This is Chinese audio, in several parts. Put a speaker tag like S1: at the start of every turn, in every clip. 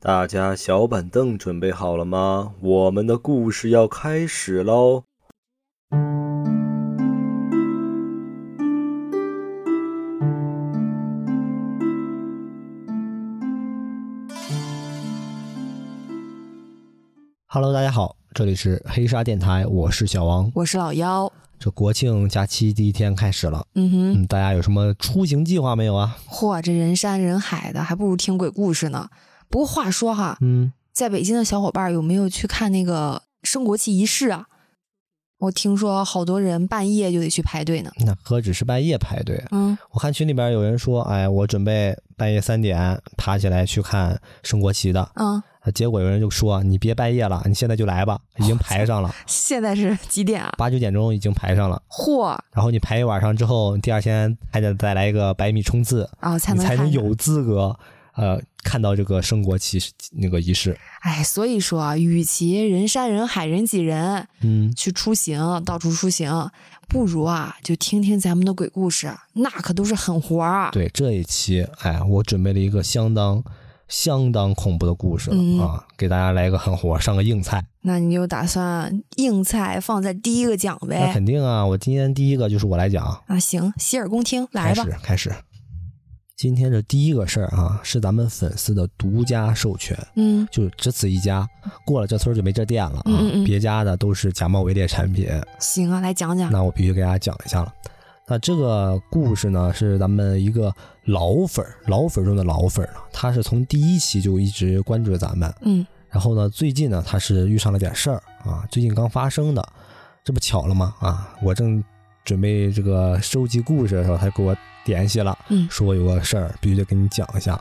S1: 大家小板凳准备好了吗？我们的故事要开始喽
S2: ！Hello，大家好，这里是黑沙电台，我是小王，
S3: 我是老妖。
S2: 这国庆假期第一天开始了，
S3: 嗯哼，
S2: 大家有什么出行计划没有啊？
S3: 嚯，这人山人海的，还不如听鬼故事呢。不过话说哈，
S2: 嗯，
S3: 在北京的小伙伴有没有去看那个升国旗仪式啊？我听说好多人半夜就得去排队呢。
S2: 那何止是半夜排队？
S3: 嗯，
S2: 我看群里边有人说，哎，我准备半夜三点爬起来去看升国旗的。
S3: 嗯，
S2: 结果有人就说，你别半夜了，你现在就来吧，已经排上了。
S3: 现在是几点啊？
S2: 八九点钟已经排上了。
S3: 嚯！
S2: 然后你排一晚上之后，第二天还得再来一个百米冲刺
S3: 啊，才
S2: 能才
S3: 能
S2: 有资格。呃，看到这个升国旗那个仪式，
S3: 哎，所以说啊，与其人山人海、人挤人，
S2: 嗯，
S3: 去出行到处出行，不如啊，就听听咱们的鬼故事，那可都是狠活啊。
S2: 对，这一期，哎，我准备了一个相当相当恐怖的故事啊，给大家来一个狠活，上个硬菜。
S3: 那你就打算硬菜放在第一个讲呗？
S2: 那肯定啊，我今天第一个就是我来讲
S3: 啊。行，洗耳恭听，来吧，
S2: 开始，开始。今天这第一个事儿啊，是咱们粉丝的独家授权，
S3: 嗯，
S2: 就只此一家，过了这村就没这店了啊，别家的都是假冒伪劣产品。
S3: 行啊，来讲讲。
S2: 那我必须给大家讲一下了。那这个故事呢，是咱们一个老粉儿，老粉中的老粉了，他是从第一期就一直关注着咱们，
S3: 嗯，
S2: 然后呢，最近呢，他是遇上了点事儿啊，最近刚发生的，这不巧了吗？啊，我正。准备这个收集故事的时候，他给我联系了，
S3: 嗯，
S2: 说我有个事儿必须得跟你讲一下。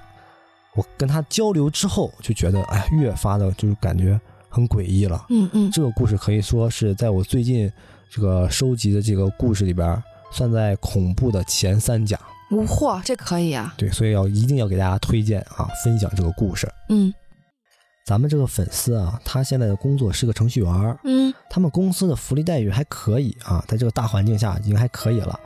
S2: 我跟他交流之后，就觉得哎，越发的就是感觉很诡异了。
S3: 嗯嗯，
S2: 这个故事可以说是在我最近这个收集的这个故事里边，算在恐怖的前三甲。
S3: 嚯，这可以啊！
S2: 对，所以要一定要给大家推荐啊，分享这个故事。
S3: 嗯。
S2: 咱们这个粉丝啊，他现在的工作是个程序员
S3: 嗯，
S2: 他们公司的福利待遇还可以啊，在这个大环境下已经还可以了，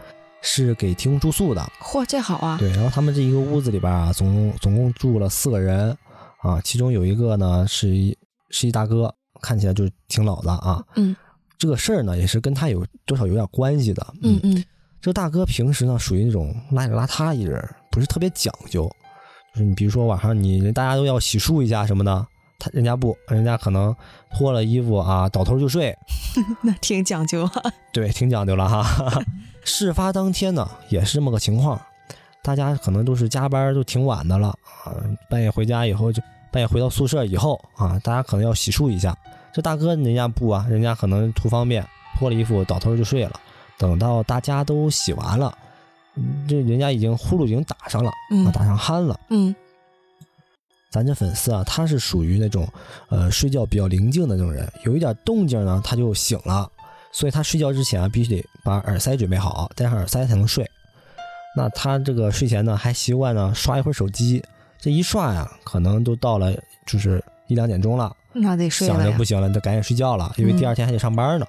S2: 是给提供住宿的。
S3: 嚯，这好啊！
S2: 对，然后他们这一个屋子里边啊，总共总共住了四个人啊，其中有一个呢是一是一大哥，看起来就是挺老的啊。
S3: 嗯，
S2: 这个事儿呢也是跟他有多少有点关系的。
S3: 嗯嗯，
S2: 这个大哥平时呢属于那种邋里邋遢一人，不是特别讲究，就是你比如说晚上你大家都要洗漱一下什么的。他人家不，人家可能脱了衣服啊，倒头就睡，
S3: 那挺讲究啊。
S2: 对，挺讲究了哈。事发当天呢，也是这么个情况，大家可能都是加班都挺晚的了啊，半夜回家以后就半夜回到宿舍以后啊，大家可能要洗漱一下。这大哥人家不啊，人家可能图方便，脱了衣服倒头就睡了。等到大家都洗完了，这人家已经呼噜已经打上了，啊，打上鼾了，
S3: 嗯。
S2: 咱这粉丝啊，他是属于那种，呃，睡觉比较宁静的那种人，有一点动静呢，他就醒了，所以他睡觉之前啊，必须得把耳塞准备好，戴上耳塞才能睡。那他这个睡前呢，还习惯呢刷一会儿手机，这一刷呀，可能都到了就是一两点钟了，
S3: 那得睡
S2: 了，想着不行了，得赶紧睡觉了，因为第二天还得上班呢。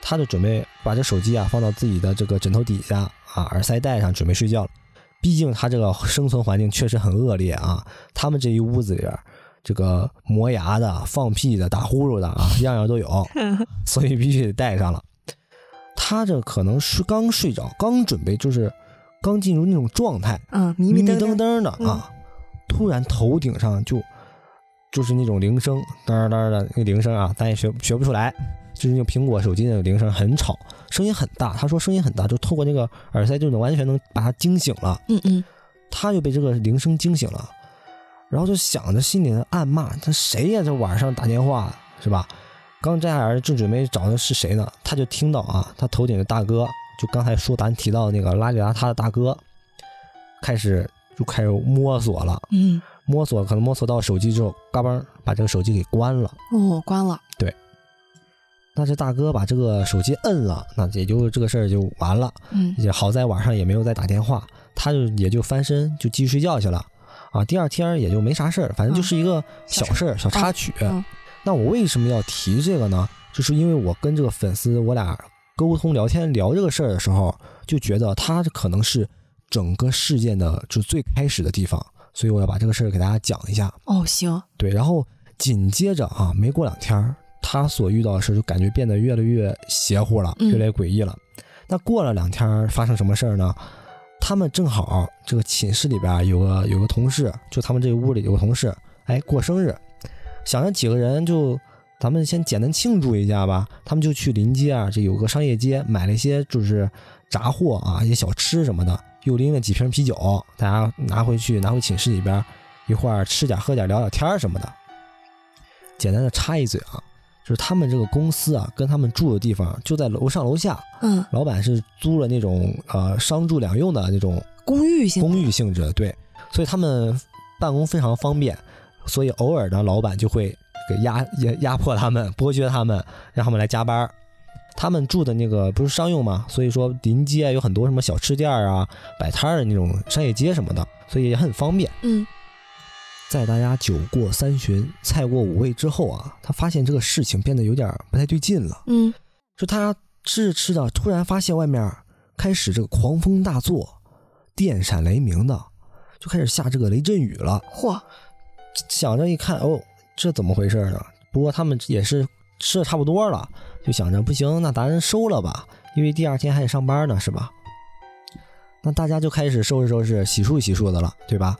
S2: 他就准备把这手机啊放到自己的这个枕头底下啊，耳塞戴上，准备睡觉了。毕竟他这个生存环境确实很恶劣啊！他们这一屋子里边，这个磨牙的、放屁的、打呼噜的啊，样样都有，所以必须得带上了。他这可能是刚睡着，刚准备就是刚进入那种状态，
S3: 嗯，迷迷
S2: 瞪瞪的啊，突然头顶上就就是那种铃声，当当的那铃声啊，咱也学学不出来。就是用苹果手机那个铃声很吵，声音很大。他说声音很大，就透过那个耳塞就能完全能把他惊醒了。
S3: 嗯嗯，
S2: 他就被这个铃声惊醒了，然后就想着心里暗骂：他谁呀？这晚上打电话是吧？刚摘下耳正准备找的是谁呢？他就听到啊，他头顶的大哥，就刚才说咱提到那个邋里邋遢的大哥，开始就开始摸索了。
S3: 嗯，
S2: 摸索可能摸索到手机之后，嘎嘣把这个手机给关了。
S3: 哦，关了。
S2: 对。那这大哥把这个手机摁了，那也就这个事儿就完了。
S3: 嗯，
S2: 也好在晚上也没有再打电话，他就也就翻身就继续睡觉去了。啊，第二天也就没啥事儿，反正就是一个小事儿、小插曲。那我为什么要提这个呢？就是因为我跟这个粉丝我俩沟通聊天聊这个事儿的时候，就觉得他可能是整个事件的就最开始的地方。所以我要把这个事儿给大家讲一下。
S3: 哦，行，
S2: 对，然后紧接着啊，没过两天儿，他所遇到的事就感觉变得越来越邪乎了，
S3: 嗯
S2: 越来越诡异了。那过了两天，发生什么事儿呢？他们正好这个寝室里边有个有个同事，就他们这个屋里有个同事，哎，过生日，想着几个人就咱们先简单庆祝一下吧。他们就去临街啊，这有个商业街，买了一些就是杂货啊，一些小吃什么的，又拎了几瓶啤酒，大家拿回去拿回寝室里边一会儿吃点喝点聊聊天儿什么的。简单的插一嘴啊，就是他们这个公司啊，跟他们住的地方就在楼上楼下，
S3: 嗯，
S2: 老板是租了那种呃商住两用的那种
S3: 公寓性，
S2: 公寓性质的，对，所以他们办公非常方便，所以偶尔呢，老板就会给压压压迫他们，剥削他们，让他们来加班。他们住的那个不是商用嘛，所以说临街有很多什么小吃店啊、摆摊儿的那种商业街什么的，所以也很方便。
S3: 嗯
S2: 在大家酒过三巡、菜过五味之后啊，他发现这个事情变得有点不太对劲了。
S3: 嗯，
S2: 就他吃着吃着，突然发现外面开始这个狂风大作，电闪雷鸣的，就开始下这个雷阵雨了。
S3: 嚯，
S2: 想着一看，哦，这怎么回事呢？不过他们也是吃的差不多了，就想着不行，那咱收了吧，因为第二天还得上班呢，是吧？那大家就开始收拾收拾、洗漱洗漱的了，对吧？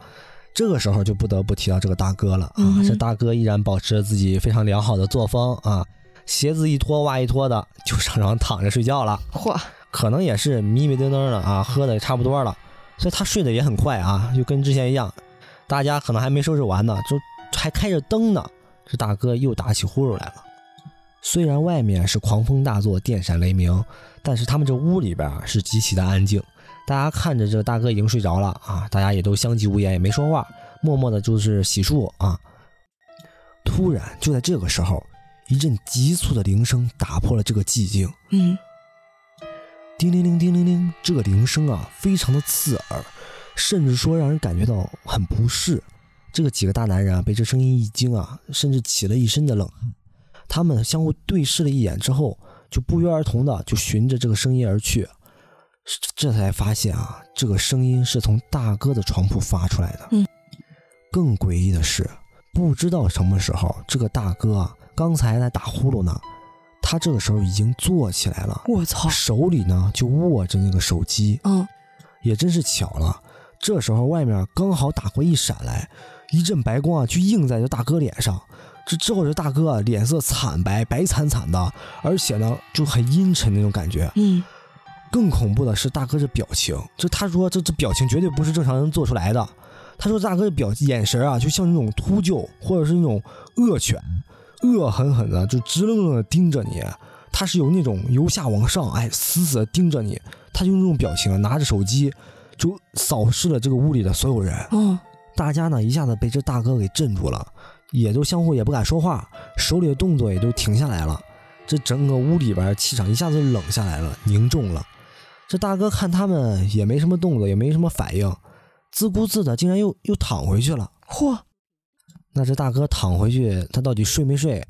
S2: 这个时候就不得不提到这个大哥了啊！这大哥依然保持着自己非常良好的作风啊，鞋子一脱袜一脱的就上床躺着睡觉了。
S3: 嚯，
S2: 可能也是迷迷瞪瞪的啊，喝的也差不多了，所以他睡得也很快啊，就跟之前一样。大家可能还没收拾完呢，就还开着灯呢，这大哥又打起呼噜来了。虽然外面是狂风大作、电闪雷鸣，但是他们这屋里边啊是极其的安静。大家看着这大哥已经睡着了啊，大家也都相继无言，也没说话，默默的就是洗漱啊。突然，就在这个时候，一阵急促的铃声打破了这个寂静。
S3: 嗯，
S2: 叮铃铃，叮铃铃，这个铃声啊，非常的刺耳，甚至说让人感觉到很不适。这个几个大男人啊，被这声音一惊啊，甚至起了一身的冷汗。他们相互对视了一眼之后，就不约而同的就循着这个声音而去。这才发现啊，这个声音是从大哥的床铺发出来的。
S3: 嗯，
S2: 更诡异的是，不知道什么时候，这个大哥啊，刚才还在打呼噜呢，他这个时候已经坐起来了。
S3: 我操，
S2: 手里呢就握着那个手机，
S3: 嗯，
S2: 也真是巧了。这时候外面刚好打过一闪来，一阵白光啊，就映在这大哥脸上。这之后，这大哥啊脸色惨白，白惨惨的，而且呢就很阴沉那种感觉。
S3: 嗯，
S2: 更恐怖的是大哥这表情，这他说这这表情绝对不是正常人做出来的。他说大哥的表眼神啊，就像那种秃鹫或者是那种恶犬，恶狠狠的就直愣愣的盯着你。他是有那种由下往上，哎，死死的盯着你。他就用这种表情，拿着手机就扫视了这个屋里的所有人。
S3: 嗯，
S2: 大家呢一下子被这大哥给镇住了，也都相互也不敢说话，手里的动作也都停下来了。这整个屋里边气场一下子就冷下来了，凝重了。这大哥看他们也没什么动作，也没什么反应，自顾自的竟然又又躺回去了。
S3: 嚯，
S2: 那这大哥躺回去，他到底睡没睡，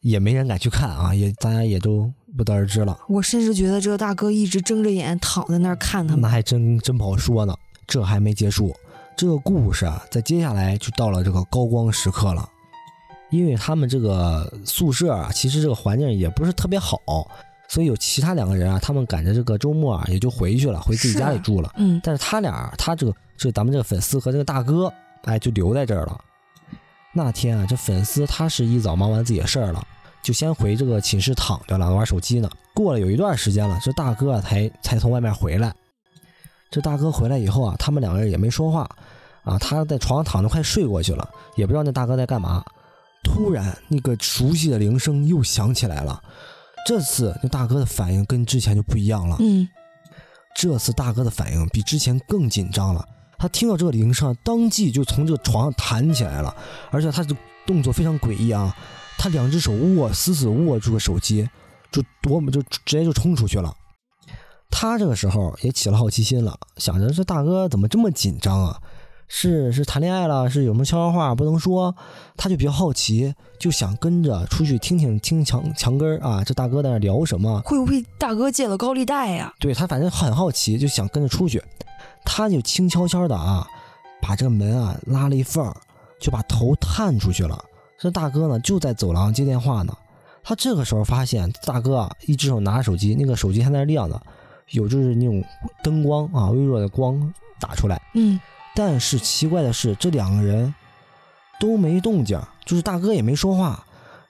S2: 也没人敢去看啊，也大家也都不得而知了。
S3: 我甚至觉得这个大哥一直睁着眼躺在那儿看他们那。
S2: 还真真不好说呢。这还没结束，这个故事啊，在接下来就到了这个高光时刻了。因为他们这个宿舍啊，其实这个环境也不是特别好，所以有其他两个人啊，他们赶着这个周末啊，也就回去了，回自己家里住了。
S3: 嗯，
S2: 但是他俩，他这个这咱们这个粉丝和这个大哥，哎，就留在这儿了。那天啊，这粉丝他是一早忙完自己的事儿了，就先回这个寝室躺着了，玩手机呢。过了有一段时间了，这大哥啊才才从外面回来。这大哥回来以后啊，他们两个人也没说话，啊，他在床上躺着快睡过去了，也不知道那大哥在干嘛。突然，那个熟悉的铃声又响起来了。这次那大哥的反应跟之前就不一样了。
S3: 嗯，
S2: 这次大哥的反应比之前更紧张了。他听到这个铃声，当即就从这个床上弹起来了，而且他的动作非常诡异啊！他两只手握死死握住个手机，就夺就直接就冲出去了。他这个时候也起了好奇心了，想着这大哥怎么这么紧张啊？是是谈恋爱了，是有什么悄悄话不能说？他就比较好奇，就想跟着出去听听听墙墙根儿啊，这大哥在那聊什么？
S3: 会不会大哥借了高利贷呀？
S2: 对他反正很好奇，就想跟着出去。他就轻悄悄的啊，把这个门啊拉了一缝儿，就把头探出去了。这大哥呢就在走廊接电话呢。他这个时候发现大哥啊，一只手拿着手机，那个手机还在那亮呢，有就是那种灯光啊，微弱的光打出来。
S3: 嗯，
S2: 但是奇怪的是，这两个人都没动静，就是大哥也没说话，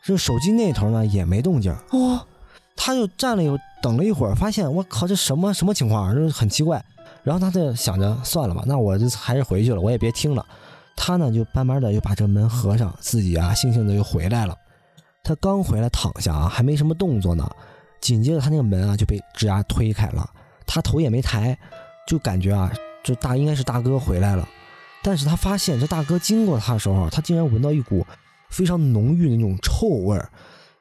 S2: 这手机那头呢也没动静。
S3: 哦，
S2: 他就站了一会儿，等了一会儿，发现我靠，这什么什么情况？就是很奇怪。然后他就想着，算了吧，那我就还是回去了，我也别听了。他呢就慢慢的又把这门合上，自己啊悻悻的又回来了。他刚回来躺下啊，还没什么动作呢，紧接着他那个门啊就被吱呀推开了，他头也没抬，就感觉啊，这大应该是大哥回来了。但是他发现这大哥经过他的时候，他竟然闻到一股非常浓郁的那种臭味儿，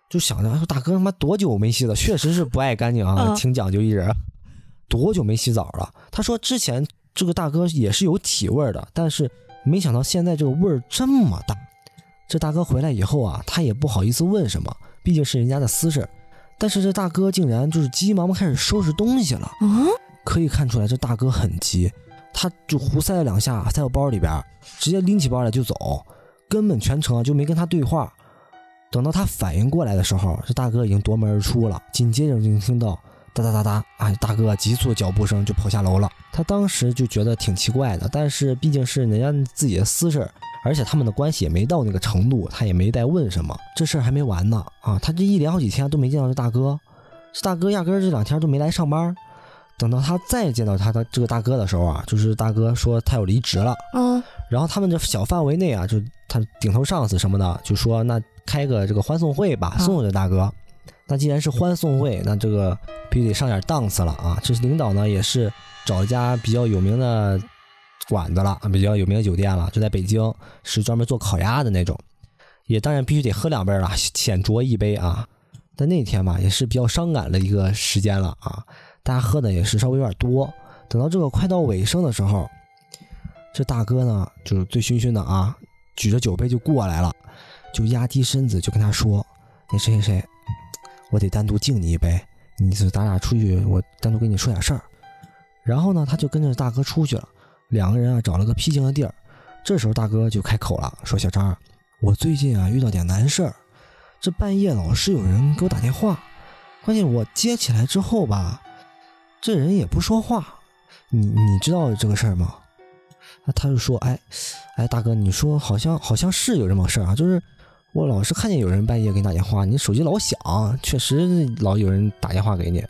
S2: 就想着说大哥他妈多久没洗澡？确实是不爱干净啊，
S3: 嗯
S2: 挺讲究一人。多久没洗澡了？他说之前这个大哥也是有体味儿的，但是没想到现在这个味儿这么大。这大哥回来以后啊，他也不好意思问什么，毕竟是人家的私事。但是这大哥竟然就是急急忙忙开始收拾东西了。
S3: 嗯，
S2: 可以看出来这大哥很急，他就胡塞了两下，塞到包里边，直接拎起包来就走，根本全程就没跟他对话。等到他反应过来的时候，这大哥已经夺门而出了，紧接着就听到哒哒哒哒，哎，大哥急促的脚步声就跑下楼了。他当时就觉得挺奇怪的，但是毕竟是人家自己的私事，而且他们的关系也没到那个程度，他也没再问什么。这事儿还没完呢啊！他这一连好几天都没见到这大哥，这大哥压根儿这两天都没来上班。等到他再见到他的这个大哥的时候啊，就是大哥说他要离职了，
S3: 嗯，
S2: 然后他们这小范围内啊，就他顶头上司什么的，就说那开个这个欢送会吧，
S3: 啊
S2: 送送这大哥。那既然是欢送会，那这个必须得上点档次了啊！这是领导呢也是找一家比较有名的馆子了，啊比较有名的酒店了，就在北京，是专门做烤鸭的那种，也当然必须得喝两杯了，浅酌一杯啊。但那天吧，也是比较伤感的一个时间了啊，大家喝的也是稍微有点多。等到这个快到尾声的时候，这大哥呢就是醉醺醺的啊，举着酒杯就过来了，就压低身子就跟他说：“那谁谁谁，我得单独敬你一杯，你是咱俩出去，我单独跟你说点事儿。”然后呢，他就跟着大哥出去了，两个人啊找了个僻静的地儿。这时候大哥就开口了，说：“小张，我最近啊遇到点难事儿，这半夜老是有人给我打电话，关键我接起来之后吧，这人也不说话，你你知道这个事儿吗？”他就说：“哎，哎，大哥，你说好像好像是有这么个事儿啊，就是我老是看见有人半夜给你打电话，你手机老响，确实老有人打电话给你。”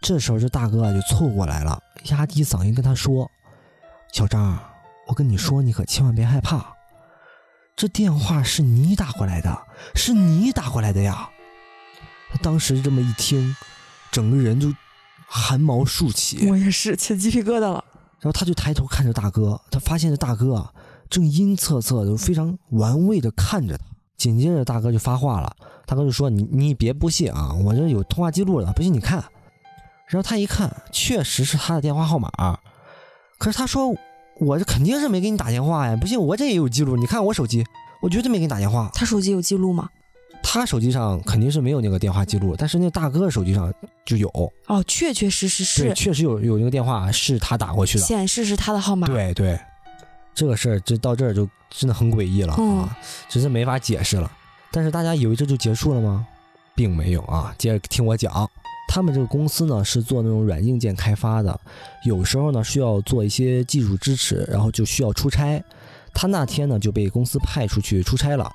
S2: 这时候这大哥就凑过来了，压低嗓音跟他说：“小张，我跟你说，你可千万别害怕，这电话是你打过来的，是你打过来的呀。”当时这么一听，整个人就汗毛竖起。
S3: 我也是起鸡皮疙瘩了。
S2: 然后他就抬头看着大哥，他发现这大哥啊正阴恻恻的、非常玩味的看着他。紧接着大哥就发话了，大哥就说：“你你别不信啊，我这有通话记录的，不信你看。”然后他一看，确实是他的电话号码，可是他说：“我这肯定是没给你打电话呀，不信我这也有记录，你看我手机，我绝对没给你打电话。
S3: 他手机有记录吗？”
S2: 他手机上肯定是没有那个电话记录，但是那大哥的手机上就有，
S3: 哦，确确实实
S2: 对，
S3: 是
S2: 确实有有那个电话是他打过去的。
S3: 显示是他的号码。，
S2: 对对，这个事儿这到这儿就真的很诡异了
S3: 嗯
S2: 啊，真是没法解释了。但是大家以为这就结束了吗？并没有啊，接着听我讲。他们这个公司呢是做那种软硬件开发的，有时候呢需要做一些技术支持，然后就需要出差。他那天呢就被公司派出去出差了。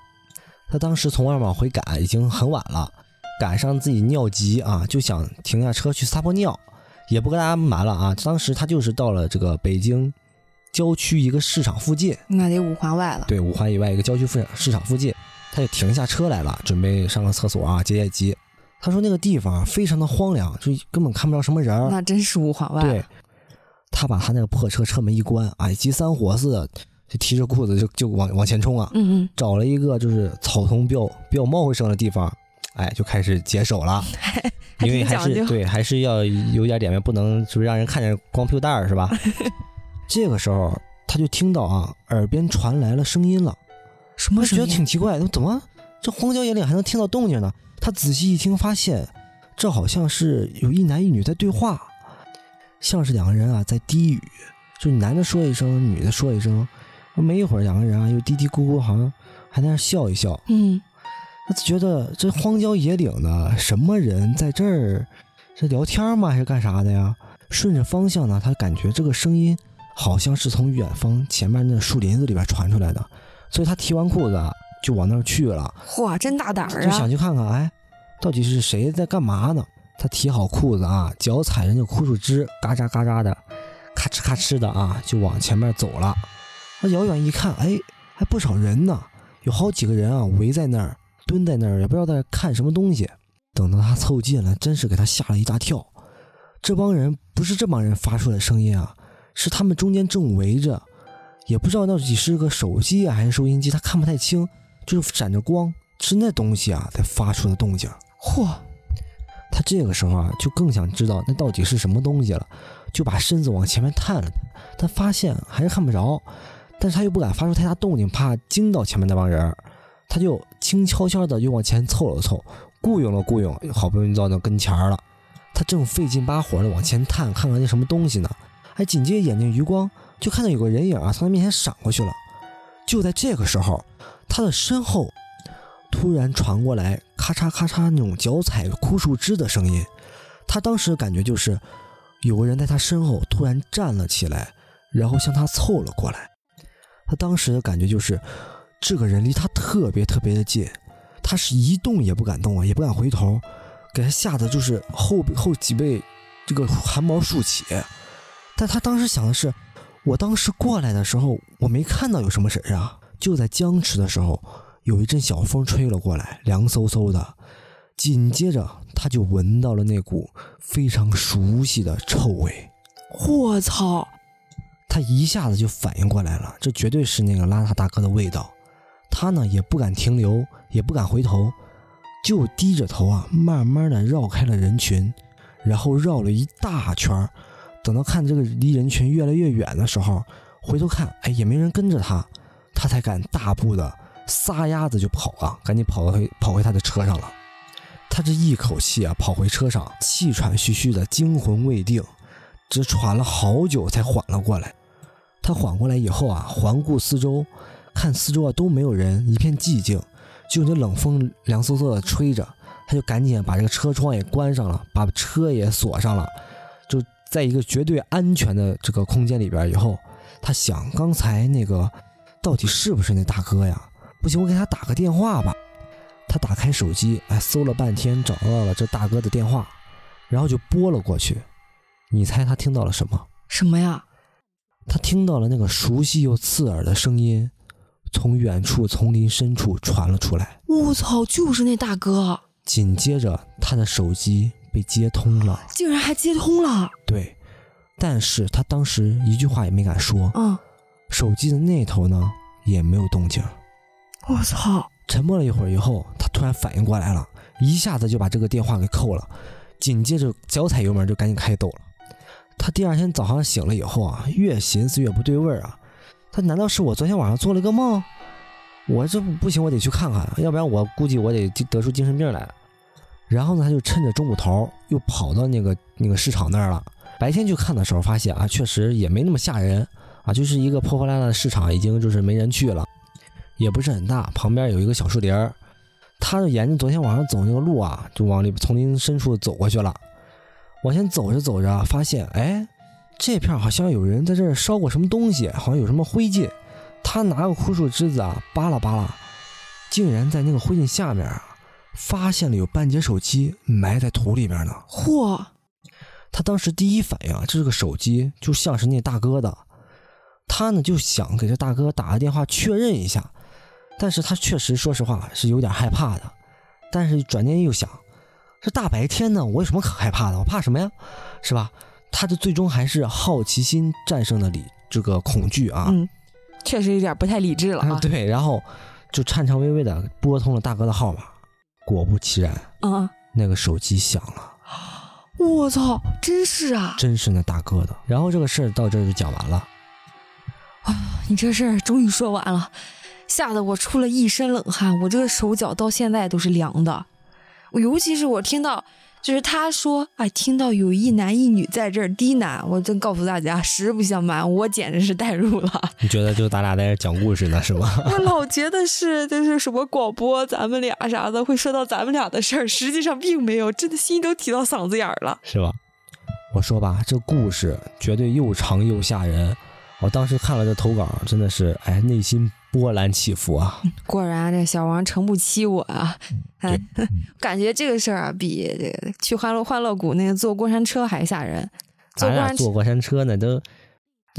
S2: 他当时从外面往回赶，已经很晚了，赶上自己尿急啊，就想停下车去撒泡尿，也不跟大家瞒了啊。当时他就是到了这个北京郊区一个市场附近，
S3: 那得五环外了。
S2: 对，五环以外一个郊区市市场附近，他就停下车来了，准备上个厕所啊，解解急。他说那个地方非常的荒凉，就根本看不着什么人儿。
S3: 那真是五环外。
S2: 对，，他把他那个破车车门一关，哎，急三火四的，就提着裤子就就往往前冲啊，
S3: 嗯嗯，
S2: 找了一个就是草丛比较比较茂盛的地方，哎，就开始解手了。因为还。是对，还是要有点脸面，不能就是让人看见光屁股蛋儿是吧？这个时候他就听到啊，耳边传来了声音了。
S3: 什么声音？
S2: 得挺奇怪，怎么这荒郊野岭还能听到动静呢？他仔细一听，发现这好像是有一男一女在对话，像是两个人啊在低语，就男的说一声，女的说一声，没一会儿，两个人啊又嘀嘀咕咕，好像还在那笑一笑。
S3: 嗯，
S2: 他觉得这荒郊野岭的，什么人在这儿？是聊天吗？还是干啥的呀？顺着方向呢，他感觉这个声音好像是从远方前面那树林子里边传出来的，所以他提完裤子就往那儿去了。
S3: 嚯，真大胆儿
S2: 就想
S3: 啊！
S2: 去看看，哎，到底是谁在干嘛呢？他提好裤子啊，脚踩着那枯树枝，嘎喳嘎喳的，咔哧咔哧的啊，就往前面走了。他遥远一看，哎，还不少人呢，有好几个人啊，围在那儿，蹲在那儿，也不知道在看什么东西。等到他凑近了，真是给他吓了一大跳。这帮人不是这帮人发出的声音啊，是他们中间正围着，也不知道到底是个手机啊还是收音机，他看不太清，就是闪着光，是那东西啊在发出的动静。
S3: 嚯，
S2: 他这个时候啊，就更想知道那到底是什么东西了，就把身子往前面探了探，但发现还是看不着，但是他又不敢发出太大动静，怕惊到前面那帮人儿，他就轻悄悄的又往前凑了凑，雇佣了雇佣，好不容易到那跟前了，他正费劲巴火的往前探，看看那什么东西呢，哎，紧接着眼睛余光就看到有个人影啊从他面前闪过去了，就在这个时候，他的身后突然传过来咔嚓咔嚓那种脚踩枯树枝的声音，他当时感觉就是有个人在他身后突然站了起来，然后向他凑了过来。他当时的感觉就是这个人离他特别特别的近，他是一动也不敢动啊，也不敢回头，给他吓得就是后后脊背这个汗毛竖起。但他当时想的是，我当时过来的时候，我没看到有什么人啊。就在僵持的时候，有一阵小风吹了过来，凉飕飕的。紧接着，他就闻到了那股非常熟悉的臭味。
S3: 我操！
S2: 他一下子就反应过来了，这绝对是那个邋遢大哥的味道。他呢也不敢停留，也不敢回头，就低着头啊，慢慢的绕开了人群，然后绕了一大圈。等到看这个离人群越来越远的时候，回头看，哎，也没人跟着他，他才敢大步的撒丫子就跑啊，赶紧跑回跑回他的车上了。他这一口气啊跑回车上，气喘吁吁的，惊魂未定，只喘了好久才缓了过来。他缓过来以后啊，环顾四周，看四周啊都没有人，一片寂静，就那冷风凉飕飕的吹着，他就赶紧把这个车窗也关上了，把车也锁上了，就在一个绝对安全的这个空间里边。以后他想，刚才那个到底是不是那大哥呀？不行，我给他打个电话吧。他打开手机，哎，搜了半天，找到了这大哥的电话，然后就拨了过去。你猜他听到了什么？
S3: 什么呀？
S2: 他听到了那个熟悉又刺耳的声音，从远处丛林深处传了出来。
S3: 我操，就是那大哥，
S2: 紧接着，他的手机被接通了。
S3: 竟然还接通了。
S2: 对，但是他当时一句话也没敢说。
S3: 嗯，
S2: 手机的那头呢，也没有动静。
S3: 我操！
S2: 沉默了一会儿以后，他突然反应过来了，一下子就把这个电话给扣了，紧接着脚踩油门就赶紧开走了。他第二天早上醒了以后啊，越寻思越不对味儿啊。他难道是我昨天晚上做了一个梦？我这不行，我得去看看，要不然我估计我得得出精神病来。然后呢，他就趁着中午头又跑到那个那个市场那儿了。白天去看的时候，发现啊，确实也没那么吓人啊，就是一个破破烂烂的市场，已经就是没人去了，也不是很大，旁边有一个小树林儿。他就沿着昨天晚上走那个路啊，就往里丛林深处走过去了。往前走着走着，发现哎，这片好像有人在这儿烧过什么东西，好像有什么灰烬。他拿个枯树枝子啊，扒拉扒拉，竟然在那个灰烬下面啊，发现了有半截手机埋在土里边呢。
S3: 嚯！
S2: 他当时第一反应啊，这是个手机，就像是那大哥的。他呢就想给这大哥打个电话确认一下，但是他确实说实话是有点害怕的。但是转念又想，这大白天的，我有什么可害怕的？我怕什么呀？是吧？他的最终还是好奇心战胜了理这个恐惧啊。
S3: 嗯，确实有点不太理智了啊。
S2: 对，然后就颤颤巍巍的拨通了大哥的号码。果不其然，
S3: 啊！
S2: 那个手机响了。
S3: 我操，真是啊！
S2: 真是那大哥的。然后这个事儿到这儿就讲完了。
S3: 啊你这事儿终于说完了，吓得我出了一身冷汗，我这个手脚到现在都是凉的。我尤其是我听到就是他说，哎，听到有一男一女在这儿低喃，我真告诉大家，实不相瞒，我简直是代入了。
S2: 你觉得就咱俩在这讲故事呢，是吗？
S3: 我老觉得是就是什么广播，咱们俩啥的会说到咱们俩的事儿，实际上并没有，真的心都提到嗓子眼儿了。
S2: 是吧？我说吧，这故事绝对又长又吓人。我当时看了这投稿，真的是哎，内心波澜起伏啊。
S3: 果然，这小王诚不欺我啊！哎，感觉这个事儿啊，比这个去欢乐欢乐谷那个坐过山车还吓人。坐过山
S2: 坐过山车呢，都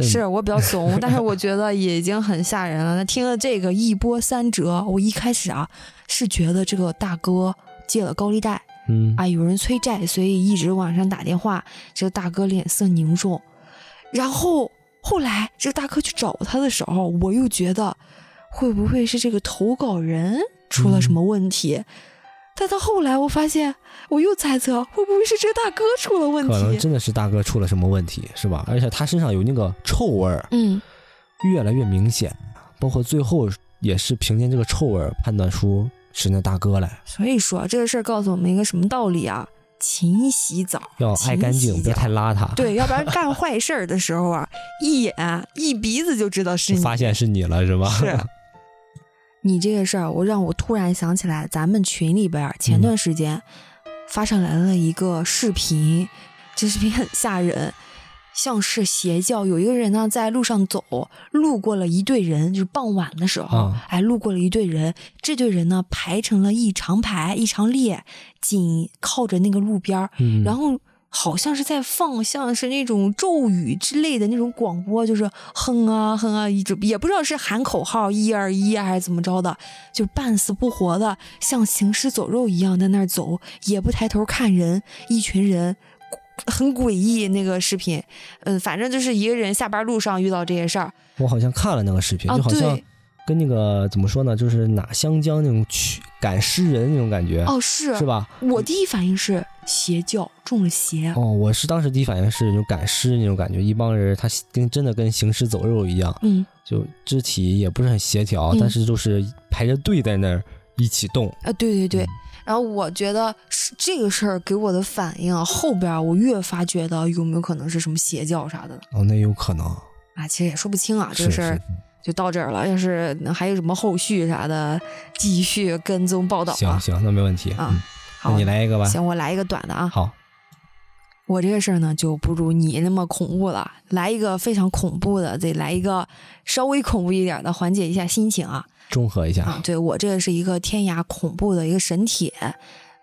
S3: 是我比较怂，但是我觉得已经很吓人了。那听了这个一波三折，我一开始啊是觉得这个大哥借了高利贷
S2: 嗯
S3: 啊，有人催债，所以一直往上打电话。这个大哥脸色凝重，然后后来这个大哥去找他的时候，我又觉得会不会是这个投稿人出了什么问题？但到后来我发现，我又猜测会不会是这个大哥出了问题
S2: 可能？真的是大哥出了什么问题，是吧？而且他身上有那个臭味儿，
S3: 嗯，
S2: 越来越明显，包括最后也是凭借这个臭味儿判断出是那大哥来，
S3: 所以说这个事儿告诉我们一个什么道理啊？勤洗澡，
S2: 要爱干净，
S3: 勤洗
S2: 别太邋遢。
S3: 对，要不然干坏事儿的时候啊，一眼一鼻子就知道是你。
S2: 发现是你了，是吧？
S3: 是 你这个事儿，我让我突然想起来，咱们群里边前段时间发上来了一个视频，这视频很吓人，像是邪教。有一个人呢在路上走，路过了一队人，就是傍晚的时候，
S2: 啊
S3: 哎，路过了一队人，这队人呢排成了一长排一长列，紧靠着那个路边儿，
S2: 嗯，
S3: 然后好像是在放像是那种咒语之类的那种广播，就是哼啊哼啊，一直也不知道是喊口号一二一啊还是怎么着的，就半死不活的，像行尸走肉一样在那儿走，也不抬头看人，一群人。很诡异那个视频，嗯，反正就是一个人下班路上遇到这些事儿，
S2: 我好像看了那个视频，
S3: 啊
S2: 就好像跟那个怎么说呢，就是哪湘江那种驱赶尸人那种感觉，
S3: 哦，是
S2: 是吧？
S3: 我第一反应是邪教中了邪，
S2: 哦，我是当时第一反应是那种赶尸那种感觉，一帮人他跟真的跟行尸走肉一样，
S3: 嗯
S2: 就肢体也不是很协调，
S3: 嗯
S2: 但是就是排着队在那儿一起动。
S3: 啊，对对对
S2: 嗯。
S3: 然后我觉得是这个事儿给我的反应啊，后边儿我越发觉得有没有可能是什么邪教啥的
S2: 哦，那有可能
S3: 啊？其实也说不清啊，这
S2: 是
S3: 个事儿。就到这儿了。要是还有什么后续啥的，继续跟踪报道啊。
S2: 行行，那没问题。
S3: 啊
S2: 嗯，那
S3: 好，
S2: 你来一个吧。
S3: 行，我来一个短的啊。
S2: 好，
S3: 我这个事儿呢就不如你那么恐怖了，来一个非常恐怖的，得来一个稍微恐怖一点的，缓解一下心情啊。
S2: 中和一下。
S3: 啊，对我这个是一个天涯恐怖的一个神帖，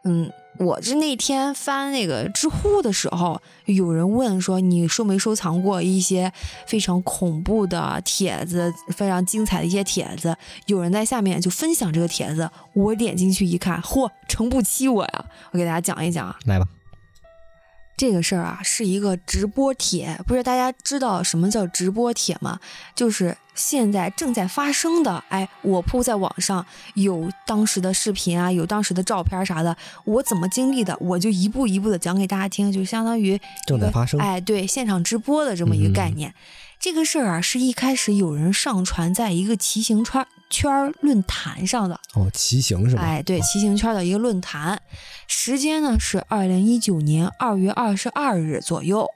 S3: 嗯，我是那天翻那个知乎的时候，有人问说你收没收藏过一些非常恐怖的帖子，非常精彩的一些帖子，有人在下面就分享这个帖子，我点进去一看，嚯，诚不欺我呀！我给大家讲一讲啊，
S2: 来吧。
S3: 这个事儿啊是一个直播帖，不是大家知道什么叫直播帖吗？就是现在正在发生的，哎，我铺在网上有当时的视频啊，有当时的照片啥的，我怎么经历的，我就一步一步的讲给大家听，就相当于
S2: 正在发生
S3: 哎，对，现场直播的这么一个概
S2: 嗯
S3: 念。这个事儿啊，是一开始有人上传在一个骑行圈圈论坛上的，
S2: 哦，骑行是吧？
S3: 哎，对，骑行圈的一个论坛，时间呢是二零一九年二月二十二日左右。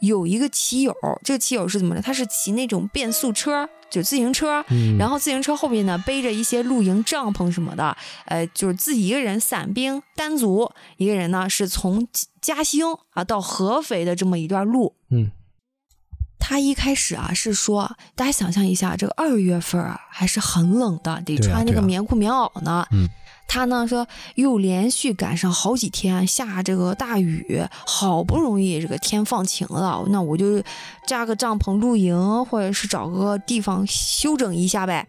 S3: 有一个骑友，这个骑友是怎么着？他是骑那种变速车，就自行车，
S2: 嗯，
S3: 然后自行车后面呢背着一些露营帐篷什么的，呃，就是自己一个人散兵单足，一个人呢是从嘉兴啊到合肥的这么一段路。
S2: 嗯，
S3: 他一开始啊是说，大家想象一下，这个二月份啊还是很冷的，得穿这个棉裤棉袄呢。
S2: 嗯
S3: 他呢说又连续赶上好几天下这个大雨，好不容易这个天放晴了，那我就扎个帐篷露营，或者是找个地方休整一下呗。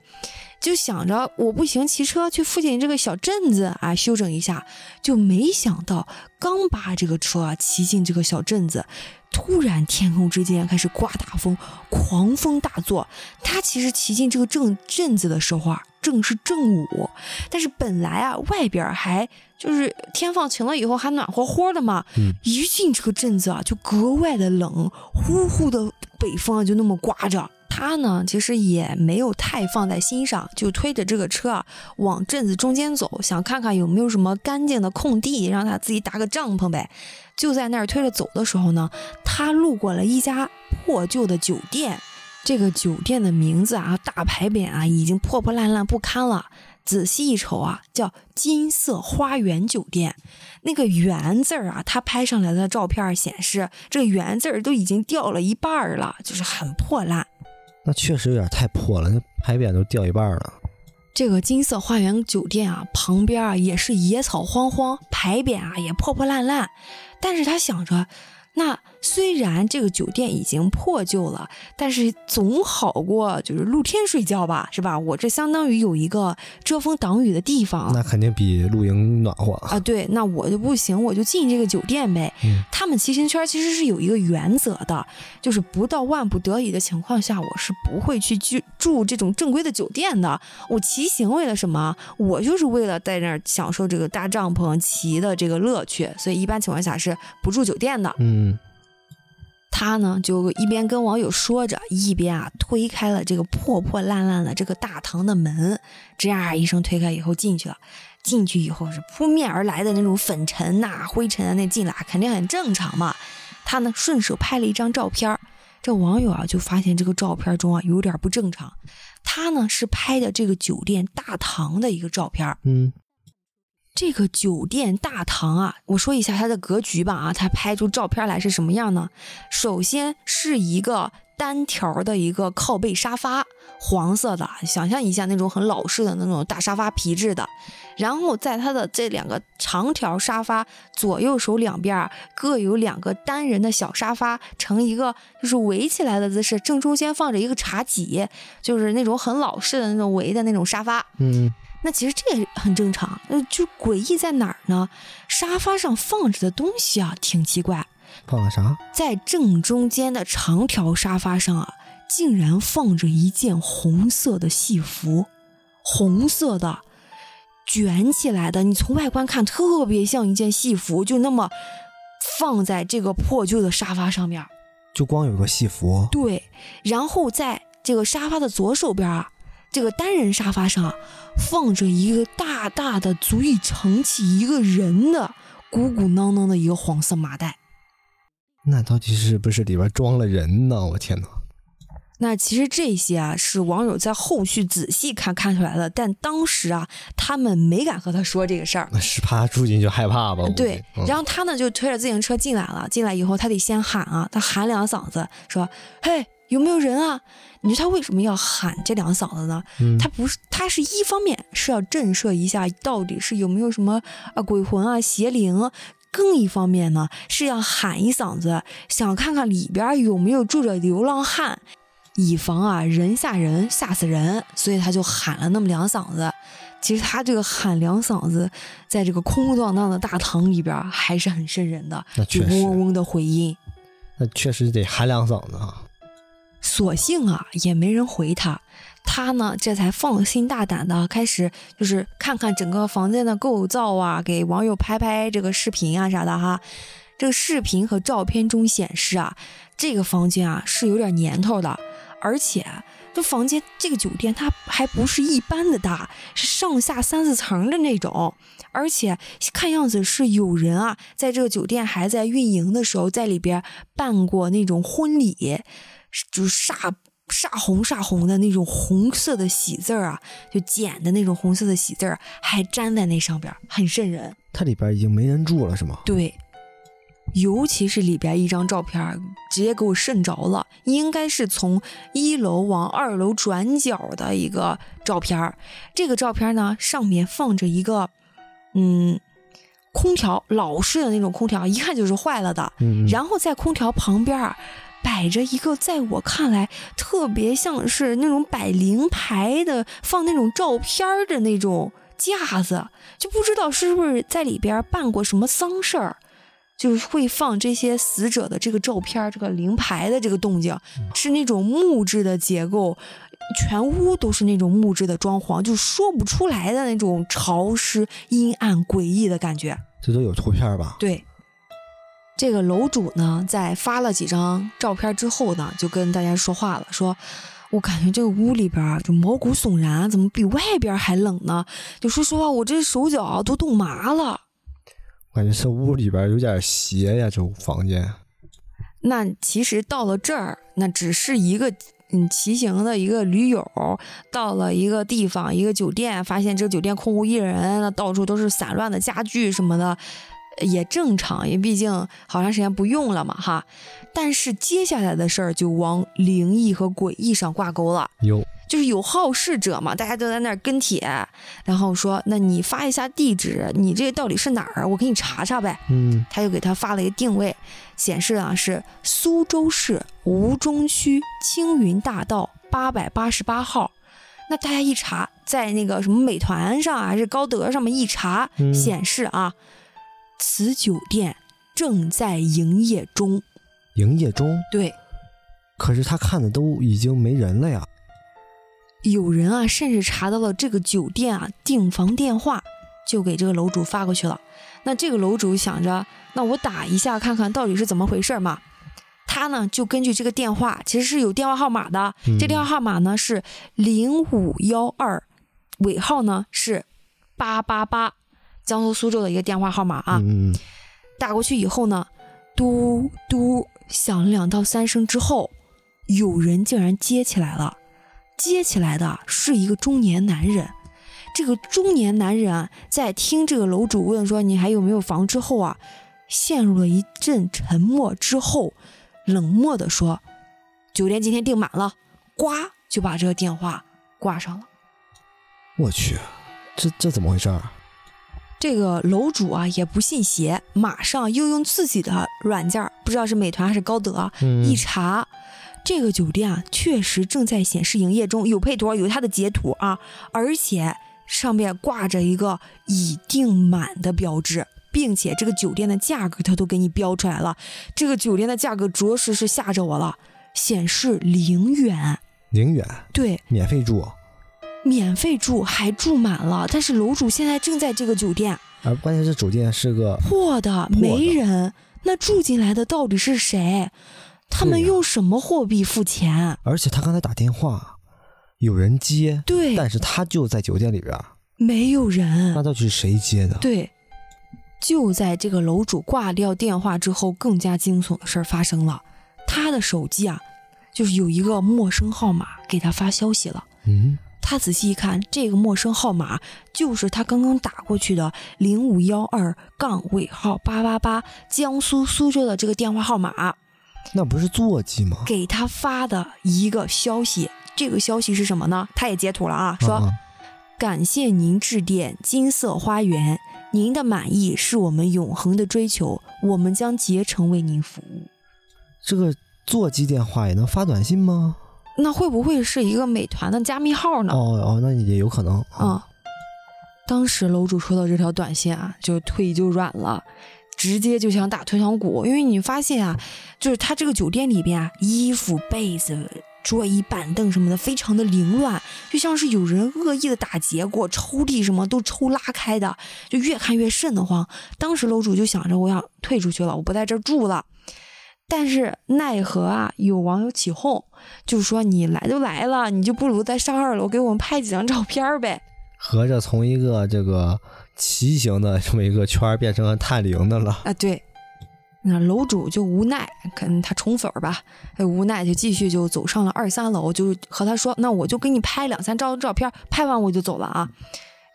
S3: 就想着我不行，骑车去附近这个小镇子啊休整一下，就没想到刚把这个车啊骑进这个小镇子，突然天空之间开始刮大风，狂风大作。他其实骑进这个镇镇子的时候啊，正是正午，但是本来啊外边还就是天放晴了以后还暖和和的嘛，
S2: 嗯
S3: 一进这个镇子啊就格外的冷，呼呼的北风啊就那么刮着。他呢其实也没有太放在心上，就推着这个车啊往镇子中间走，想看看有没有什么干净的空地，让他自己搭个帐篷呗。就在那儿推着走的时候呢，他路过了一家破旧的酒店。这个酒店的名字啊，大牌匾啊，已经破破烂烂不堪了。仔细一瞅啊，叫金色花园酒店。那个“园”字儿啊，他拍上来的照片显示，这个“园”字儿都已经掉了一半了，就是很破烂。
S2: 那确实有点太破了，那牌匾都掉一半了。
S3: 这个金色花园酒店啊，旁边啊也是野草荒荒，牌匾啊也破破烂烂。但是他想着。那虽然这个酒店已经破旧了，但是总好过就是露天睡觉吧，是吧？我这相当于有一个遮风挡雨的地方，
S2: 那肯定比露营暖和
S3: 啊。对，那我就不行，我就进这个酒店呗。他们骑行圈其实是有一个原则的，就是不到万不得已的情况下，我是不会去住住这种正规的酒店的。我骑行为了什么？我就是为了在那儿享受这个搭帐篷骑的这个乐趣，所以一般情况下是不住酒店的。
S2: 嗯。
S3: 他呢，就一边跟网友说着，一边啊推开了这个破破烂烂的这个大堂的门，吱呀一声推开以后进去了。进去以后是扑面而来的那种粉尘呐、灰尘啊，那进来肯定很正常嘛。他呢顺手拍了一张照片，这网友啊就发现这个照片中啊有点不正常。他呢是拍的这个酒店大堂的一个照片，
S2: 嗯。
S3: 这个酒店大堂啊，我说一下它的格局吧啊，它拍出照片来是什么样呢？首先是一个单条的一个靠背沙发，黄色的，想象一下那种很老式的那种大沙发，皮质的。然后在它的这两个长条沙发左右手两边各有两个单人的小沙发，成一个就是围起来的姿势，正中间放着一个茶几，就是那种很老式的那种围的那种沙发。
S2: 嗯。
S3: 那其实这也很正常，那就诡异在哪儿呢？沙发上放着的东西啊，挺奇怪。
S2: 放了啥？
S3: 在正中间的长条沙发上啊，竟然放着一件红色的戏服，红色的，卷起来的。你从外观看，特别像一件戏服，就那么放在这个破旧的沙发上面。
S2: 就光有个戏服？
S3: 对。然后在这个沙发的左手边啊。这个单人沙发上放着一个大大的、足以盛起一个人的鼓鼓囊囊的一个黄色麻袋。
S2: 那到底是不是里边装了人呢？我天哪！
S3: 那其实这些啊，是网友在后续仔细看看出来的，但当时啊，他们没敢和他说这个事儿，
S2: 那是怕住进去害怕吧？
S3: 对。然后他呢，就推着自行车进来了。进来以后，他得先喊啊，他喊两嗓子，说：“嘿。”有没有人啊？你说他为什么要喊这两嗓子呢？他不是，他是一方面是要震慑一下，到底是有没有什么啊鬼魂啊邪灵；更一方面呢，是要喊一嗓子，想看看里边有没有住着流浪汉，以防啊人吓人吓死人。所以他就喊了那么两嗓子。其实他这个喊两嗓子，在这个空荡荡的大堂里边还是很瘆人的，就嗡嗡嗡的回音。
S2: 那确实得喊两嗓子啊。
S3: 所幸啊，也没人回他，他呢这才放心大胆的开始，就是看看整个房间的构造啊，给网友拍拍这个视频啊啥的哈。这个视频和照片中显示啊，这个房间啊是有点年头的，而且这房间这个酒店它还不是一般的大，是上下三四层的那种，而且看样子是有人啊在这个酒店还在运营的时候，在里边办过那种婚礼。就是煞煞红煞红的那种红色的喜字儿啊，就剪的那种红色的喜字儿，还粘在那上边，很瘆人。
S2: 它里边已经没人住了，是吗？
S3: 对，尤其是里边一张照片，直接给我瘆着了。应该是从一楼往二楼转角的一个照片。这个照片呢，上面放着一个嗯空调，老式的那种空调，一看就是坏了的。
S2: 嗯。
S3: 然后在空调旁边。摆着一个，在我看来特别像是那种摆灵牌的、放那种照片的那种架子，就不知道是不是在里边办过什么丧事儿，就会放这些死者的这个照片、这个灵牌的这个动静，是那种木质的结构，全屋都是那种木质的装潢，就说不出来的那种潮湿、阴暗、诡异的感觉。
S2: 这都有图片吧？
S3: 对。这个楼主呢，在发了几张照片之后呢，就跟大家说话了，说我感觉这个屋里边儿就毛骨悚然，怎么比外边还冷呢？就说实话，我这手脚都冻麻了。
S2: 感觉这屋里边有点邪呀，这房间。
S3: 那其实到了这儿，那只是一个嗯骑行的一个驴友，到了一个地方，一个酒店，发现这个酒店空无一人，那到处都是散乱的家具什么的，也正常，因为毕竟好长时间不用了嘛，哈。但是接下来的事儿就往灵异和诡异上挂钩了。
S2: 有
S3: 就是有好事者嘛，大家都在那儿跟帖，然后说，那你发一下地址，你这到底是哪儿？我给你查查呗。
S2: 嗯，
S3: 他就给他发了一个定位，显示啊是苏州市吴中区青云大道八百八十八号。那大家一查，在那个什么美团上啊还是高德上面一查，
S2: 嗯
S3: 显示啊，此酒店正在营业中。
S2: 营业中，
S3: 对，
S2: 可是他看的都已经没人了呀。
S3: 有人啊，甚至查到了这个酒店啊订房电话，就给这个楼主发过去了。那这个楼主想着，那我打一下看看到底是怎么回事嘛。他呢就根据这个电话，其实是有电话号码的，
S2: 嗯
S3: 这电话号码呢是零五幺二，尾号呢是八八八，江苏苏州的一个电话号码啊。
S2: 嗯嗯
S3: 打过去以后呢，嘟嘟响了两到三声之后，有人竟然接起来了。接起来的是一个中年男人。这个中年男人啊，在听这个楼主问说你还有没有房之后啊，陷入了一阵沉默之后，冷漠的说：“酒店今天订满了。”呱就把这个电话挂上了。
S2: 我去，这这怎么回事儿？
S3: 这个楼主啊也不信邪，马上又用自己的软件儿，不知道是美团还是高德啊，
S2: 嗯。
S3: 一查，这个酒店啊确实正在显示营业中，有配图，有它的截图啊，而且上面挂着一个已订满的标志，并且这个酒店的价格它都给你标出来了。这个酒店的价格着实是吓着我了，显示零元，
S2: 零元？
S3: 对，
S2: 免费住，
S3: 免费住还住满了，但是楼主现在正在这个酒店。
S2: 而关键是酒店是个
S3: 破的，
S2: 的
S3: 没人。那住进来的到底是谁？他们用什么货币付钱？
S2: 而且他刚才打电话，有人接，
S3: 对，
S2: 但是他就在酒店里边，
S3: 没有人那。
S2: 到底是谁接的？
S3: 对，就在这个楼主挂掉电话之后，更加惊悚的事儿发生了。他的手机啊，就是有一个陌生号码给他发消息了。
S2: 嗯，
S3: 他仔细一看，这个陌生号码就是他刚刚打过去的零五幺二杠尾号八八八江苏苏州的这个电话号码。
S2: 那不是座机吗？
S3: 给他发的一个消息。这个消息是什么呢？他也截图了啊，说、
S2: 啊
S3: 感谢您致电金色花园，您的满意是我们永恒的追求，我们将竭诚为您服务。
S2: 这个座机电话也能发短信吗？
S3: 那会不会是一个美团的加密号呢？
S2: 哦哦，那也有可能
S3: 啊、当时楼主收到这条短信啊，就腿就软了，直接就想打退堂鼓，因为你发现啊，就是他这个酒店里边啊，衣服、被子、桌椅、板凳什么的非常的凌乱，就像是有人恶意的打劫过，抽屉什么都抽拉开的，就越看越瘆得慌。当时楼主就想着，我想退出去了，我不在这儿住了。但是奈何啊，有网友起哄，就说你来都来了，你就不如再上二楼给我们拍几张照片呗。
S2: 合着从一个这个骑行的这么一个圈儿变成了探灵的了。
S3: 啊，对，那楼主就无奈，可能他宠粉儿吧，哎无奈就继续就走上了二三楼，就和他说：“那我就给你拍两三张照片，拍完我就走了啊。”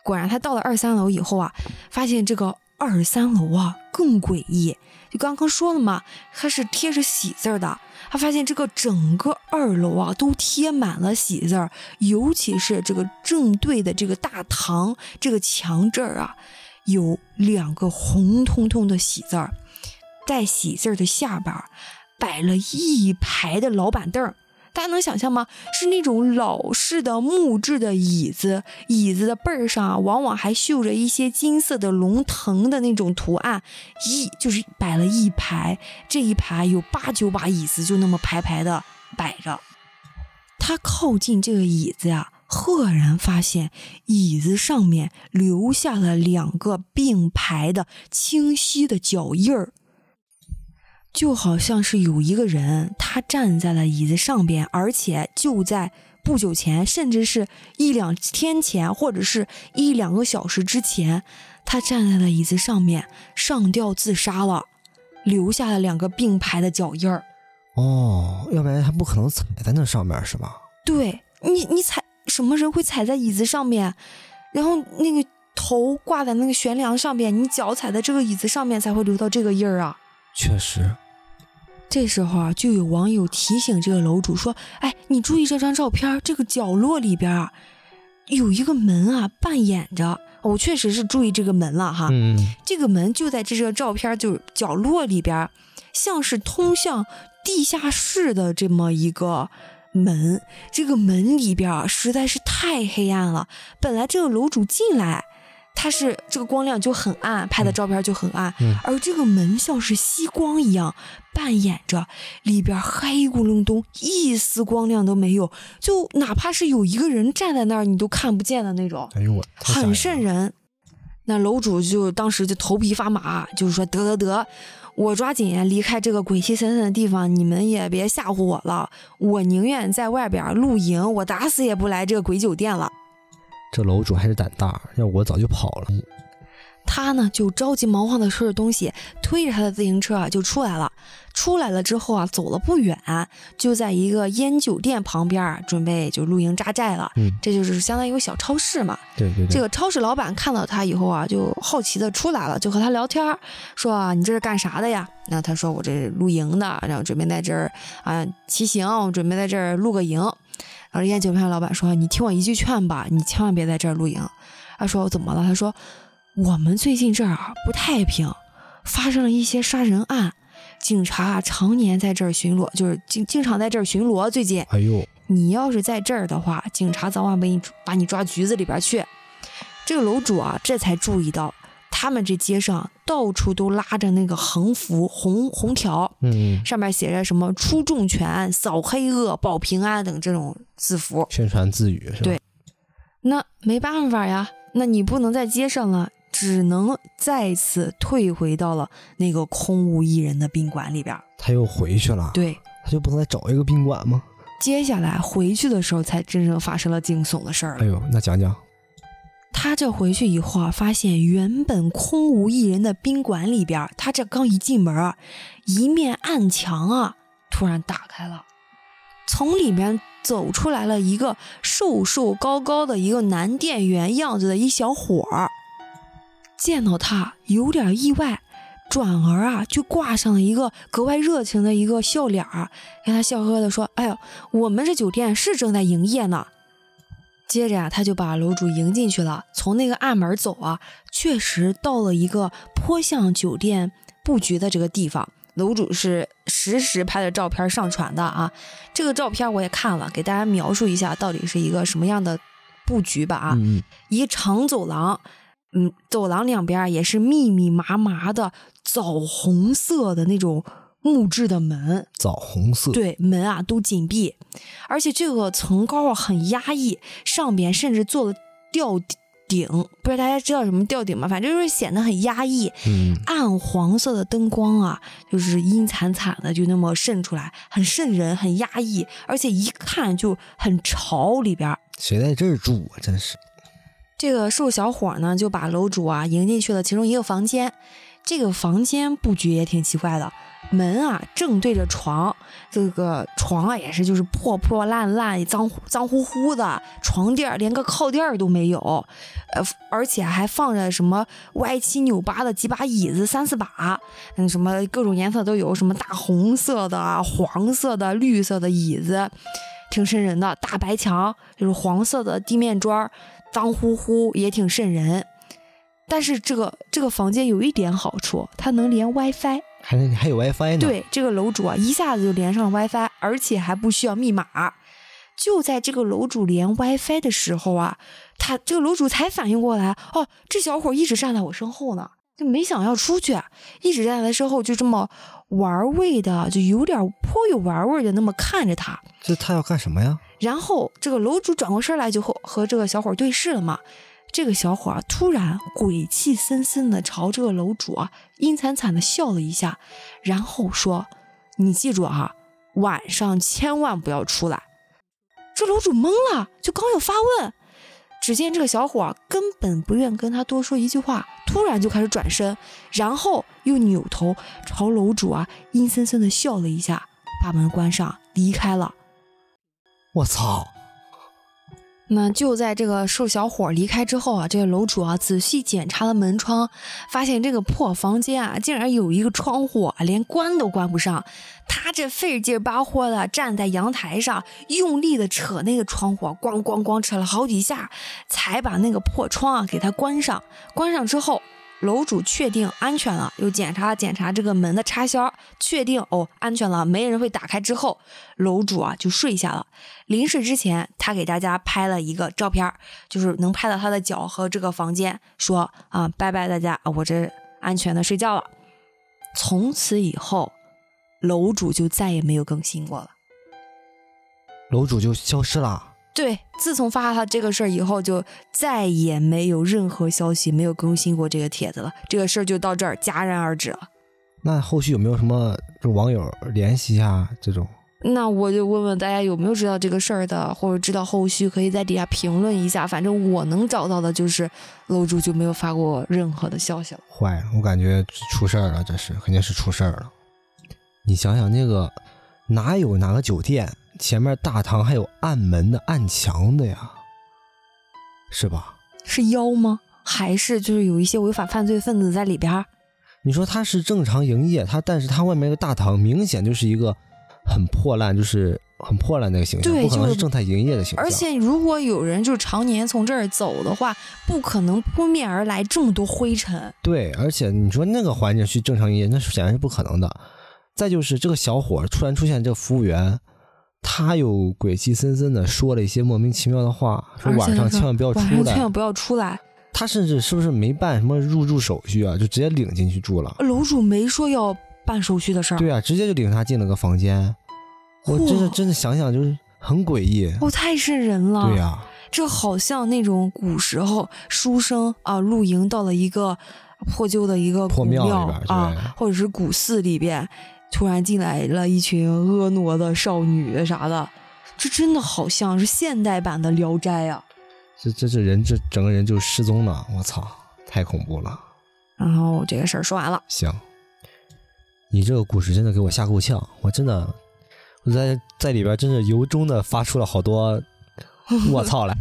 S3: 果然，他到了二三楼以后啊，发现这个二三楼啊更诡异。就刚刚说了嘛，它是贴着喜字儿的。他发现这个整个二楼啊都贴满了喜字儿，尤其是这个正对的这个大堂这个墙这儿啊，有两个红彤彤的喜字儿，在喜字儿的下边摆了一排的老板凳儿。大家能想象吗？是那种老式的木质的椅子，椅子的背儿上啊，往往还绣着一些金色的龙腾的那种图案，一就是摆了一排，这一排有八九把椅子，就那么排排的摆着。他靠近这个椅子呀，赫然发现椅子上面留下了两个并排的清晰的脚印儿。就好像是有一个人，他站在了椅子上边，而且就在不久前，甚至是一两天前，或者是一两个小时之前，他站在了椅子上面上吊自杀了，留下了两个并排的脚印儿。
S2: 哦，要不然他不可能踩在那上面是吧？
S3: 对你，你踩什么人会踩在椅子上面，然后那个头挂在那个悬梁上边，你脚踩在这个椅子上面才会留到这个印儿啊。
S2: 确实，
S3: 这时候啊，就有网友提醒这个楼主说：“哎，你注意这张照片，这个角落里边啊，有一个门啊，半掩着。我确实是注意这个门了哈，
S2: 嗯，
S3: 这个门就在这张照片就是角落里边，像是通向地下室的这么一个门。这个门里边啊，实在是太黑暗了。本来这个楼主进来，他是这个光亮就很暗，拍的照片就很暗，
S2: 嗯
S3: 而这个门像是吸光一样半掩着，里边黑咕隆咚，一丝光亮都没有，就哪怕是有一个人站在那儿，你都看不见的那种。
S2: 哎呦我，
S3: 很。瘆人。那楼主就当时就头皮发麻，就是说得得得，我抓紧离开这个鬼气森森的地方，你们也别吓唬我了，我宁愿在外边露营，我打死也不来这个鬼酒店了。
S2: 这楼主还是胆大，要我早就跑了。
S3: 他呢就着急忙慌的收拾东西，推着他的自行车啊就出来了。出来了之后啊，走了不远，就在一个烟酒店旁边儿准备就露营扎寨了。
S2: 嗯，
S3: 这就是相当于一个小超市嘛。
S2: 对对对，
S3: 这个超市老板看到他以后啊，就好奇的出来了，就和他聊天儿，说啊，你这是干啥的呀？那他说我这是露营的，然后准备在这儿啊骑行，我准备在这儿露个营。然后烟酒店老板说，你听我一句劝吧，你千万别在这儿露营。他说怎么了？他说我们最近这儿啊不太平，发生了一些杀人案，警察啊常年在这儿巡逻，就是经经常在这儿巡逻。最近
S2: 哎呦，
S3: 你要是在这儿的话，警察早晚把你把你抓局子里边去。这个楼主啊，这才注意到，他们这街上到处都拉着那个横幅、红红条，
S2: 嗯，
S3: 上面写着什么“出重拳、扫黑恶、保平安”等这种字符。
S2: 宣传自语是吧？
S3: 对那没办法呀，那你不能在街上了，只能再次退回到了那个空无一人的宾馆里边。
S2: 他又回去了，
S3: 对，
S2: 他就不能再找一个宾馆吗？
S3: 接下来回去的时候，才真正发生了惊悚的事儿
S2: 哎。呦，那讲讲，
S3: 他这回去以后啊，发现原本空无一人的宾馆里边，他这刚一进门啊，一面暗墙啊突然打开了，从里面走出来了一个瘦瘦高高的一个男店员样子的一小伙儿。见到他有点意外，转而啊就挂上了一个格外热情的一个笑脸儿，跟他笑呵呵的说：“哎呦，我们这酒店是正在营业呢。”接着呀、他就把楼主迎进去了，从那个暗门走啊，确实到了一个颇像酒店布局的这个地方。楼主是实时拍的照片上传的啊，这个照片我也看了，给大家描述一下到底是一个什么样的布局吧啊。一长走廊，嗯，走廊两边也是密密麻麻的枣红色的那种木质的门，
S2: 枣红色，
S3: 对，门啊都紧闭，而且这个层高啊很压抑，上边甚至做了吊顶，不知道大家知道什么吊顶吗？反正就是显得很压抑。
S2: 嗯，
S3: 暗黄色的灯光啊，就是阴惨惨的，就那么渗出来，很渗人，很压抑，而且一看就很潮。里边
S2: 谁在这儿住啊？真是，
S3: 这个瘦小伙呢，就把楼主啊迎进去了其中一个房间。这个房间布局也挺奇怪的，门啊正对着床，这个床啊也是就是破破烂烂、脏脏乎乎的，床垫连个靠垫都没有，呃，而且还放着什么歪七扭八的几把椅子，三四把，嗯，什么各种颜色都有，什么大红色的、黄色的、绿色的椅子，挺瘆人的。大白墙就是黄色的地面砖，脏乎乎也挺瘆人。但是这个这个房间有一点好处，它能连 WiFi。
S2: 还能还有 WiFi 呢。，
S3: 对，这个楼主啊，一下子就连上了 WiFi，而且还不需要密码。就在这个楼主连 WiFi 的时候啊，他这个楼主才反应过来，哦，这小伙一直站在我身后呢，就没想要出去，一直站在他身后，就这么玩味的，就有点颇有玩味的那么看着他。
S2: 这他要干什么呀？
S3: 然后这个楼主转过身来就和和这个小伙对视了嘛。这个小伙儿突然鬼气森森的朝这个楼主啊阴惨惨的笑了一下，然后说：“你记住啊，晚上千万不要出来。”这楼主懵了，就刚要发问，只见这个小伙根本不愿跟他多说一句话，突然就开始转身，然后又扭头朝楼主啊阴森森的笑了一下，把门关上离开了。
S2: 我操！
S3: 那就在这个瘦小伙离开之后啊，这个楼主啊仔细检查了门窗，发现这个破房间啊竟然有一个窗户啊连关都关不上。他这费劲巴火的站在阳台上，用力的扯那个窗户，咣咣咣扯了好几下，才把那个破窗啊给它关上。关上之后。楼主确定安全了，又检查检查这个门的插销，确定哦安全了，没人会打开之后，楼主啊就睡下了。临睡之前，他给大家拍了一个照片，就是能拍到他的脚和这个房间，说啊拜拜大家，我这安全的睡觉了。从此以后，楼主就再也没有更新过了，
S2: 楼主就消失了。
S3: 对，自从发了这个事儿以后，就再也没有任何消息，没有更新过这个帖子了。这个事儿就到这儿戛然而止了。
S2: 那后续有没有什么就网友联系啊？这种？
S3: 那我就问问大家有没有知道这个事儿的，或者知道后续，可以在底下评论一下。反正我能找到的就是楼主就没有发过任何的消息了。
S2: 坏了，我感觉出事儿了，这是肯定是出事儿了。你想想那个哪有哪个酒店？前面大堂还有暗门的、暗墙的呀，是吧？
S3: 是妖吗？还是就是有一些违法犯罪分子在里边？
S2: 你说他是正常营业，他但是他外面那个大堂明显就是一个很破烂，就是很破烂那个形象，不可能是正在营业的形象。
S3: 而且如果有人就是常年从这儿走的话，不可能扑面而来这么多灰尘。
S2: 对，而且你说那个环境去正常营业，那显然是不可能的。再就是这个小伙突然出现，这个服务员。他又鬼气森森的说了一些莫名其妙的话，说晚上千万不要出来，
S3: 千万不要出来。
S2: 他甚至是不是没办什么入住手续啊，就直接领进去住了？
S3: 楼主没说要办手续的事儿。
S2: 对啊，直接就领他进了个房间。我真的真的想想就是很诡异。
S3: 哦，太瘆人了。
S2: 对呀，
S3: 这好像那种古时候书生啊露营到了一个破旧的一个
S2: 破
S3: 庙
S2: 里边
S3: 啊，或者是古寺里边。突然进来了一群婀娜的少女啥的，这真的好像是现代版的《聊斋》啊！
S2: 这这这人这整个人就失踪了，我操，太恐怖了！
S3: 然后这个事儿说完了。
S2: 行，你这个故事真的给我吓够呛，我真的我在在里边真是由衷的发出了好多“ 我操”来，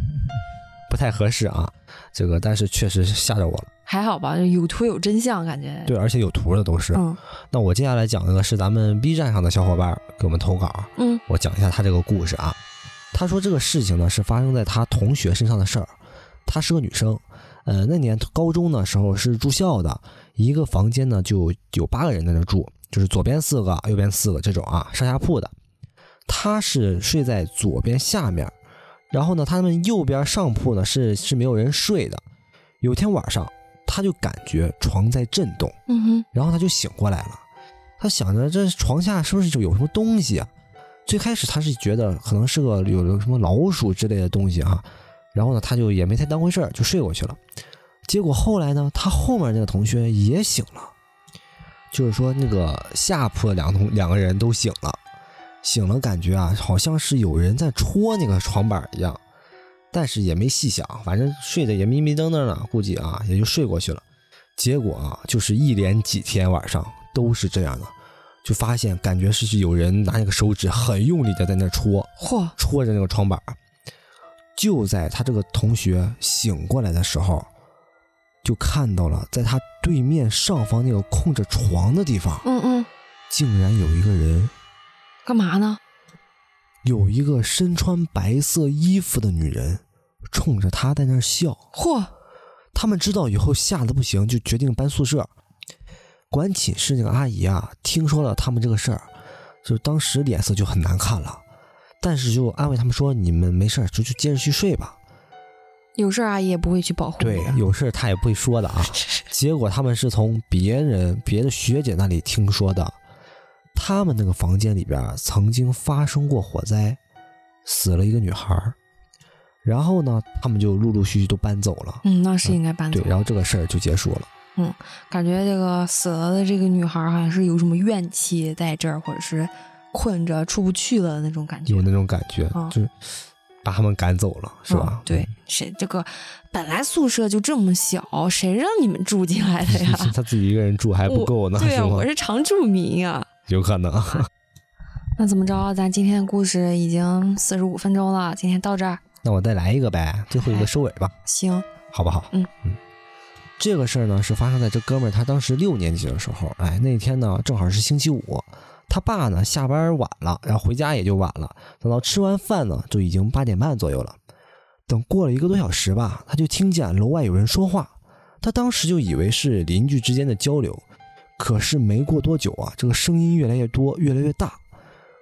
S2: 不太合适啊。这个但是确实吓着我了。
S3: 还好吧，有图有真相，感觉
S2: 对，而且有图的都是。嗯，那我接下来讲的是咱们 B 站上的小伙伴给我们投稿。
S3: 嗯，
S2: 我讲一下他这个故事啊。他说这个事情呢是发生在他同学身上的事儿。她是个女生，呃，那年高中的时候是住校的，一个房间呢就有八个人在那住，就是左边四个，右边四个这种啊，上下铺的。她是睡在左边下面，然后呢，他们右边上铺呢是是没有人睡的。有天晚上。他就感觉床在震动，
S3: 嗯哼，
S2: 然后他就醒过来了。他想着这床下是不是就有什么东西啊？最开始他是觉得可能是个有有什么老鼠之类的东西啊，然后呢他就也没太当回事儿，就睡过去了。结果后来呢，他后面那个同学也醒了，就是说那个下铺的两个同两个人都醒了，醒了感觉啊，好像是有人在戳那个床板一样。但是也没细想，反正睡得也迷迷瞪瞪的，估计啊也就睡过去了。结果啊，就是一连几天晚上都是这样的，就发现感觉是有人拿那个手指很用力的在那戳，
S3: 嚯，
S2: 戳着那个床板。就在他这个同学醒过来的时候，就看到了在他对面上方那个空着床的地方，
S3: 嗯嗯，
S2: 竟然有一个人，
S3: 干嘛呢？
S2: 有一个身穿白色衣服的女人，冲着他在那笑。
S3: 嚯！
S2: 他们知道以后吓得不行，就决定搬宿舍。管寝室那个阿姨啊，听说了他们这个事儿，就当时脸色就很难看了。但是就安慰他们说：“你们没事儿就就接着去睡吧。”
S3: 有事阿姨也不会去保护。
S2: 对，有事他也不会说的啊。结果他们是从别人、别的学姐那里听说的。他们那个房间里边曾经发生过火灾，死了一个女孩然后呢，他们就陆陆续续都搬走了。
S3: 嗯，那是应该搬走
S2: 对，。然后这个事儿就结束了。
S3: 嗯感觉这个死了的这个女孩好像是有什么怨气在这儿，或者是困着出不去了的那种感觉，
S2: 有那种感觉，
S3: 嗯
S2: 就是把他们赶走了，是吧？
S3: 嗯对，谁这个本来宿舍就这么小，谁让你们住进来的呀？
S2: 他自己一个人住还不够呢，
S3: 对啊，我？是常住民啊。
S2: 有可能。
S3: 那怎么着？咱今天的故事已经四十五分钟了，今天到这儿
S2: 那我再来一个呗，最后一个收尾吧，
S3: 行。
S2: 好不好？
S3: 嗯
S2: 嗯。这个事儿呢，是发生在这哥们儿他当时六年级的时候。哎，那天呢正好是星期五，他爸呢下班晚了，然后回家也就晚了。等到吃完饭呢，就已经八点半左右了。等过了一个多小时吧，他就听见楼外有人说话，他当时就以为是邻居之间的交流。可是没过多久啊，这个声音越来越多，越来越大。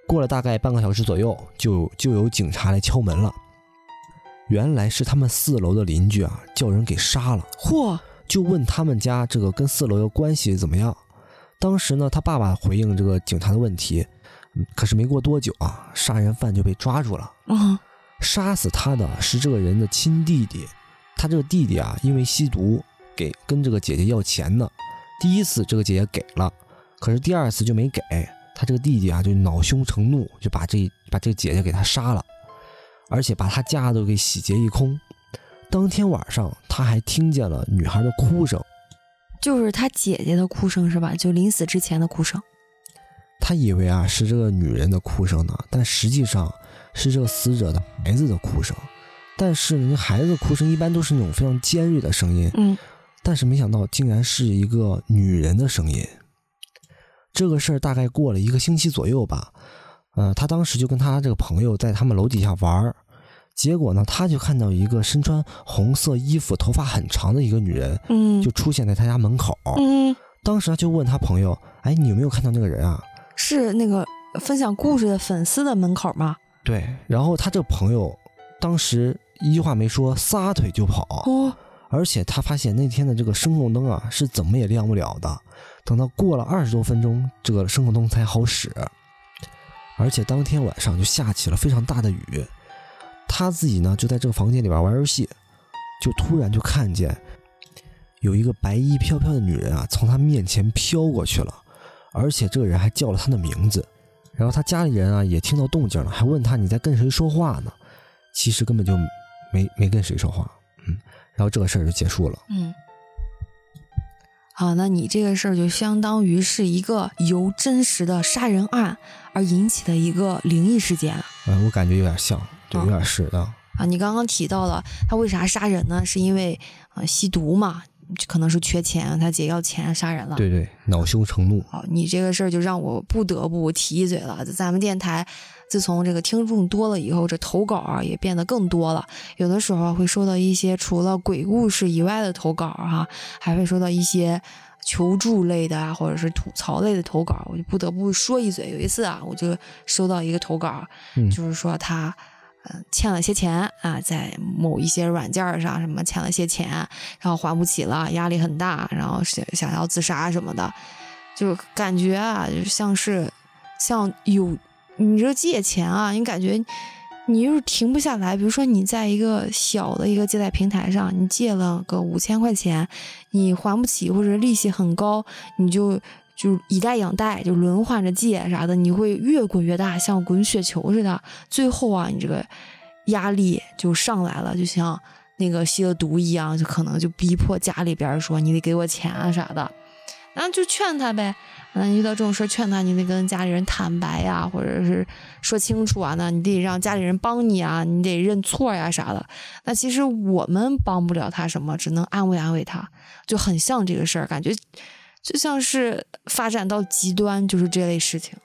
S2: 过了大概半个小时左右，就就有警察来敲门了。原来是他们四楼的邻居啊，叫人给杀了。
S3: 嚯，
S2: 就问他们家这个跟四楼的关系怎么样。当时呢，他爸爸回应这个警察的问题，嗯可是没过多久啊，杀人犯就被抓住了。
S3: 嗯，
S2: 杀死他的是这个人的亲弟弟，他这个弟弟啊，因为吸毒给跟这个姐姐要钱呢。第一次这个姐姐给了，可是第二次就没给，他这个弟弟啊就恼羞成怒，就把这把这个姐姐给他杀了，而且把他家都给洗劫一空。当天晚上，他还听见了女孩的哭声，
S3: 就是他姐姐的哭声是吧？就临死之前的哭声。
S2: 他以为啊是这个女人的哭声呢，但实际上是这个死者的孩子的哭声。但是呢，孩子的哭声一般都是那种非常尖锐的声音，
S3: 嗯，
S2: 但是没想到竟然是一个女人的声音。这个事儿大概过了一个星期左右吧，呃，他当时就跟他这个朋友在他们楼底下玩儿，结果呢，他就看到一个身穿红色衣服、头发很长的一个女人，
S3: 嗯，
S2: 就出现在他家门口。
S3: 嗯，
S2: 当时他就问他朋友：“哎，你有没有看到那个人啊
S3: 是那个分享故事的粉丝的门口吗？？”
S2: 对，然后他这个朋友当时一句话没说，撒腿就跑。
S3: 哦，
S2: 而且他发现那天的这个声控灯啊是怎么也亮不了的，等到过了二十多分钟，这个声控灯才好使。而且当天晚上就下起了非常大的雨，他自己呢就在这个房间里边玩游戏，就突然就看见有一个白衣飘飘的女人啊从他面前飘过去了，而且这个人还叫了他的名字。然后他家里人啊也听到动静了，还问他你在跟谁说话呢？其实根本就没没跟谁说话，嗯。然后这个事儿就结束了。
S3: 嗯。好，那你这个事儿就相当于是一个由真实的杀人案而引起的一个灵异事件
S2: 嗯，我感觉有点像，对，
S3: 啊
S2: 有点是的。
S3: 啊。你刚刚提到了他为啥杀人呢？是因为呃吸毒嘛，可能是缺钱，他姐要钱杀人了。
S2: 对对，恼羞成怒。
S3: 好，你这个事儿就让我不得不提一嘴了。咱们电台自从这个听众多了以后，这投稿啊也变得更多了。有的时候会收到一些除了鬼故事以外的投稿哈、还会收到一些求助类的啊，或者是吐槽类的投稿。我就不得不说一嘴。有一次啊，我就收到一个投稿，
S2: 嗯
S3: 就是说他。嗯，欠了些钱啊，在某一些软件上什么欠了些钱，然后还不起了，压力很大，然后想想要自杀什么的，就感觉啊，就像是像有你这借钱啊，你感觉你就是停不下来。比如说你在一个小的一个借贷平台上，你借了个五千块钱，你还不起或者利息很高，你就就以贷养贷，就轮换着借啥的，你会越滚越大，像滚雪球似的。最后啊，你这个压力就上来了，就像那个吸了毒一样，就可能就逼迫家里边说你得给我钱啊啥的，然后就劝他呗。嗯，遇到这种事儿劝他，你得跟家里人坦白呀，或者是说清楚啊，那你得让家里人帮你啊，你得认错呀啥的。那其实我们帮不了他什么，只能安慰安慰他，就很像这个事儿，感觉就像是发展到极端，就是这类事情。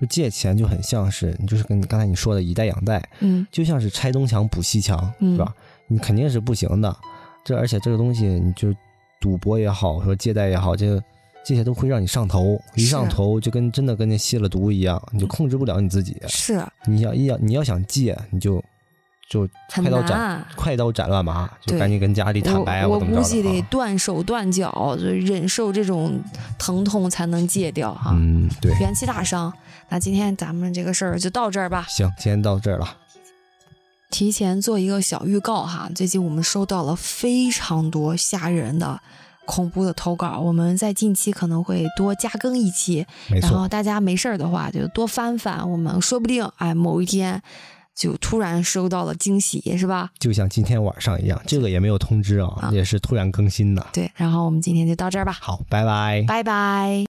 S2: 就借钱就很像是，你就是跟刚才你说的以贷养贷，
S3: 嗯
S2: 就像是拆东墙补西墙，
S3: 嗯
S2: 是吧？你肯定是不行的。这而且这个东西，你就赌博也好，说借贷也好，这个这些都会让你上头，一上头就跟真的跟那吸了毒一样，你就控制不了你自己。
S3: 是
S2: 你要要你要想戒，你就就快刀斩
S3: 难。
S2: 快刀斩乱麻，就赶紧跟家里坦白啊，
S3: 我估计得。断手断脚，就忍受这种疼痛才能戒掉哈。
S2: 嗯，对，
S3: 元气大伤。那今天咱们这个事儿就到这儿吧。
S2: 行，今天到这儿了。
S3: 提前做一个小预告哈，最近我们收到了非常多吓人的、恐怖的投稿，我们在近期可能会多加更一期。然后，大家没事儿的话，就多翻翻，我们说不定哎某一天就突然收到了惊喜，是吧？
S2: 就像今天晚上一样，这个也没有通知啊，
S3: 啊
S2: 也是突然更新的。
S3: 对，然后我们今天就到这儿吧，
S2: 好，拜拜。
S3: 拜拜。